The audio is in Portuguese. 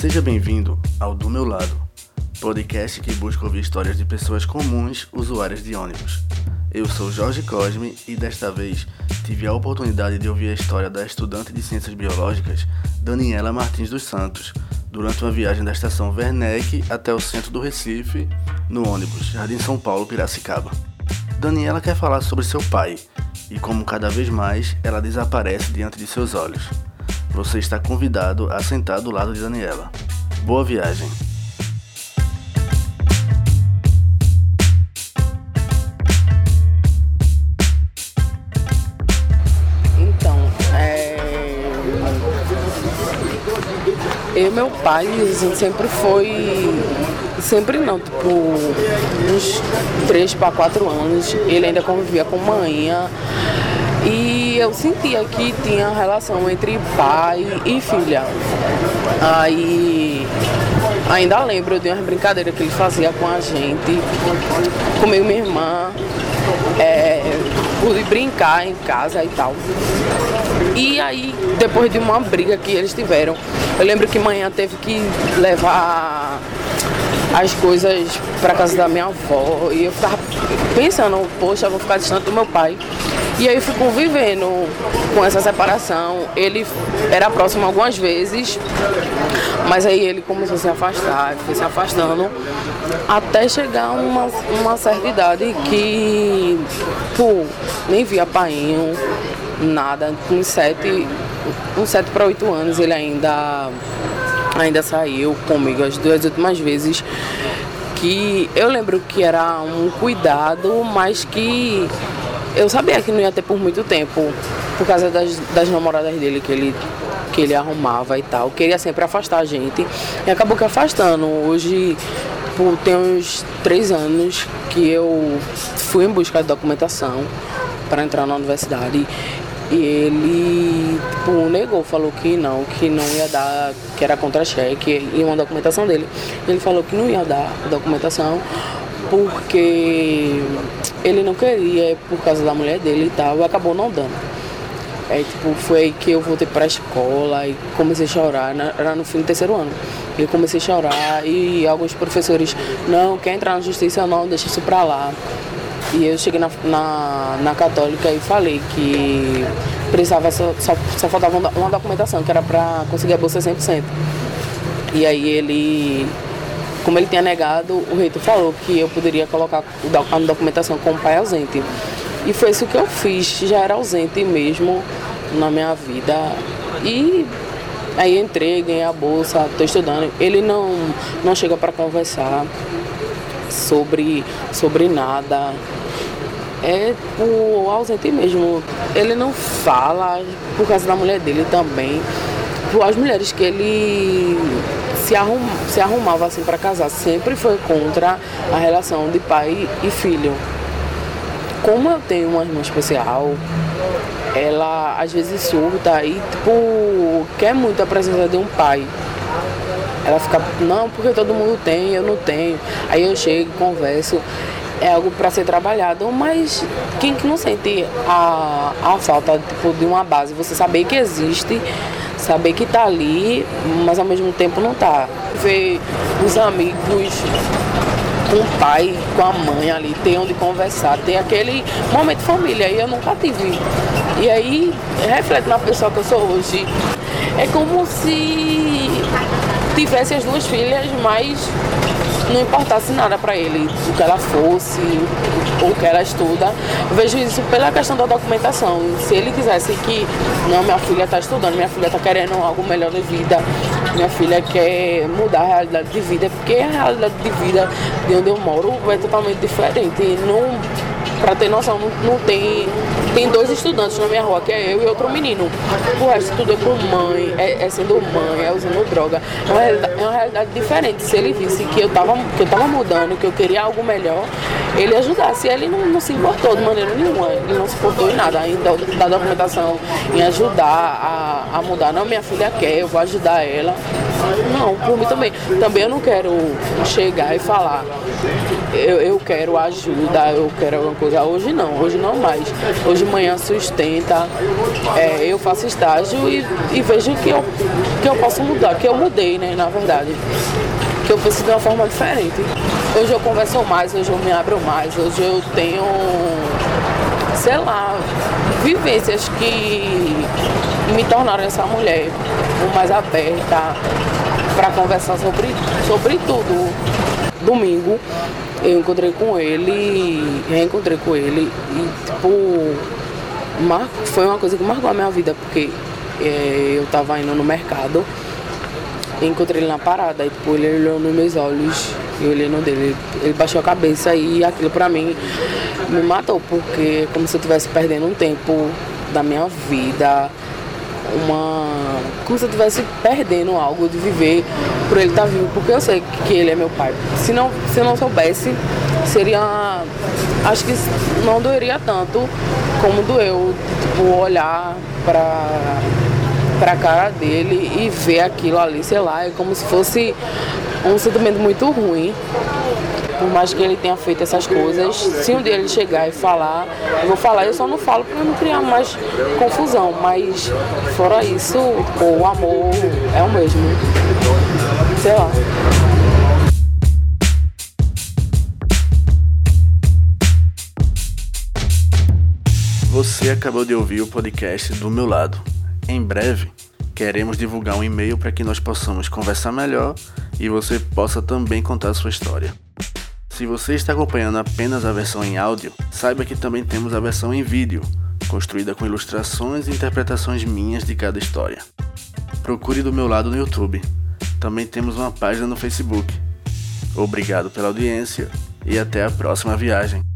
Seja bem-vindo ao Do Meu Lado, podcast que busca ouvir histórias de pessoas comuns usuárias de ônibus. Eu sou Jorge Cosme e desta vez tive a oportunidade de ouvir a história da estudante de Ciências Biológicas Daniela Martins dos Santos durante uma viagem da estação Werneck até o centro do Recife, no ônibus Jardim São Paulo Piracicaba. Daniela quer falar sobre seu pai e como cada vez mais ela desaparece diante de seus olhos. Você está convidado a sentar do lado de Daniela. Boa viagem! Então, é... eu e meu pai, a gente sempre foi. Sempre não, tipo, uns 3 para 4 anos, ele ainda convivia com manhã. E eu sentia que tinha relação entre pai e filha. Aí ainda lembro de umas brincadeiras que ele fazia com a gente, comigo e minha irmã. É, pude brincar em casa e tal. E aí, depois de uma briga que eles tiveram, eu lembro que manhã teve que levar as coisas para casa da minha avó e eu ficava pensando, poxa, eu vou ficar distante do meu pai. E aí fui convivendo com essa separação. Ele era próximo algumas vezes, mas aí ele começou a se afastar, foi se afastando, até chegar uma, uma certa idade que, pô, nem via painho, nada. Com sete, uns sete para oito anos ele ainda, ainda saiu comigo as duas últimas vezes que eu lembro que era um cuidado, mas que eu sabia que não ia ter por muito tempo, por causa das, das namoradas dele que ele, que ele arrumava e tal. Queria sempre afastar a gente e acabou que afastando. Hoje por, tem uns três anos que eu fui em busca de documentação para entrar na universidade e ele tipo, negou, falou que não, que não ia dar, que era contra-cheque e uma documentação dele. Ele falou que não ia dar documentação porque ele não queria, por causa da mulher dele e tal, acabou não dando. É, tipo, foi aí que eu voltei para a escola e comecei a chorar, era no fim do terceiro ano. Eu comecei a chorar e alguns professores, não, quer entrar na justiça não, deixa isso para lá. E eu cheguei na, na, na, católica e falei que precisava, só, só, só faltava uma documentação, que era para conseguir a bolsa 100%. E aí ele como ele tinha negado, o reitor falou que eu poderia colocar a documentação como pai ausente. E foi isso que eu fiz, já era ausente mesmo na minha vida. E aí entrei, ganhei a bolsa, estou estudando. Ele não, não chega para conversar sobre, sobre nada. É o ausente mesmo. Ele não fala por causa da mulher dele também. As mulheres que ele se, arrum, se arrumava assim para casar, sempre foi contra a relação de pai e filho. Como eu tenho uma irmã especial, ela às vezes surta e tipo quer muito a presença de um pai. Ela fica, não, porque todo mundo tem, eu não tenho. Aí eu chego, converso, é algo para ser trabalhado, mas quem que não sente a, a falta tipo, de uma base, você saber que existe saber que tá ali, mas ao mesmo tempo não tá. Ver os amigos com o pai, com a mãe ali, ter onde conversar, ter aquele momento de família, aí eu nunca tive. E aí reflete na pessoa que eu sou hoje. É como se tivesse as duas filhas, mas não importasse nada para ele, o que ela fosse, o que ela estuda. Vejo isso pela questão da documentação. Se ele quisesse que, não, minha filha está estudando, minha filha está querendo algo melhor de vida, minha filha quer mudar a realidade de vida, porque a realidade de vida de onde eu moro é totalmente diferente. Não Pra ter noção, não, não, tem. Tem dois estudantes na minha rua, que é eu e outro menino. O resto tudo é com mãe, é, é sendo mãe, é usando droga. É uma, é uma, realidade diferente. Se ele visse que eu, tava, que eu tava mudando, que eu queria algo melhor, ele ajudasse. Ele não, não se importou de maneira nenhuma. Ele não se importou em nada, ainda da documentação, em ajudar a, a mudar. Não, minha filha quer, eu vou ajudar ela. Não, por mim também. Também eu não quero chegar e falar, eu, eu quero ajuda, eu quero alguma coisa. Hoje não, hoje não mais. Hoje manhã sustenta, é, eu faço estágio e, e vejo que eu, que eu posso mudar, que eu mudei, né, na verdade. Que eu penso de uma forma diferente. Hoje eu converso mais, hoje eu me abro mais, hoje eu tenho, sei lá, vivências que me tornaram essa mulher mais aberta para conversar sobre, sobre tudo. Domingo eu encontrei com ele, reencontrei com ele e tipo, mar... foi uma coisa que marcou a minha vida, porque é, eu tava indo no mercado e encontrei ele na parada, e tipo, ele olhou nos meus olhos, eu olhei no dele, ele baixou a cabeça e aquilo pra mim me matou, porque é como se eu estivesse perdendo um tempo da minha vida, uma. como se eu estivesse perdendo algo de viver por ele estar tá vivo, porque eu sei que ele é meu pai. Se, não, se eu não soubesse, seria. acho que não doeria tanto como doeu, tipo, olhar para pra cara dele e ver aquilo ali, sei lá, é como se fosse um sentimento muito ruim por mais que ele tenha feito essas coisas, se um dia ele chegar e falar, eu vou falar, eu só não falo para não criar mais confusão, mas fora isso, o amor é o mesmo. Sei lá. Você acabou de ouvir o podcast do meu lado. Em breve, queremos divulgar um e-mail para que nós possamos conversar melhor e você possa também contar sua história. Se você está acompanhando apenas a versão em áudio, saiba que também temos a versão em vídeo, construída com ilustrações e interpretações minhas de cada história. Procure do meu lado no YouTube. Também temos uma página no Facebook. Obrigado pela audiência e até a próxima viagem.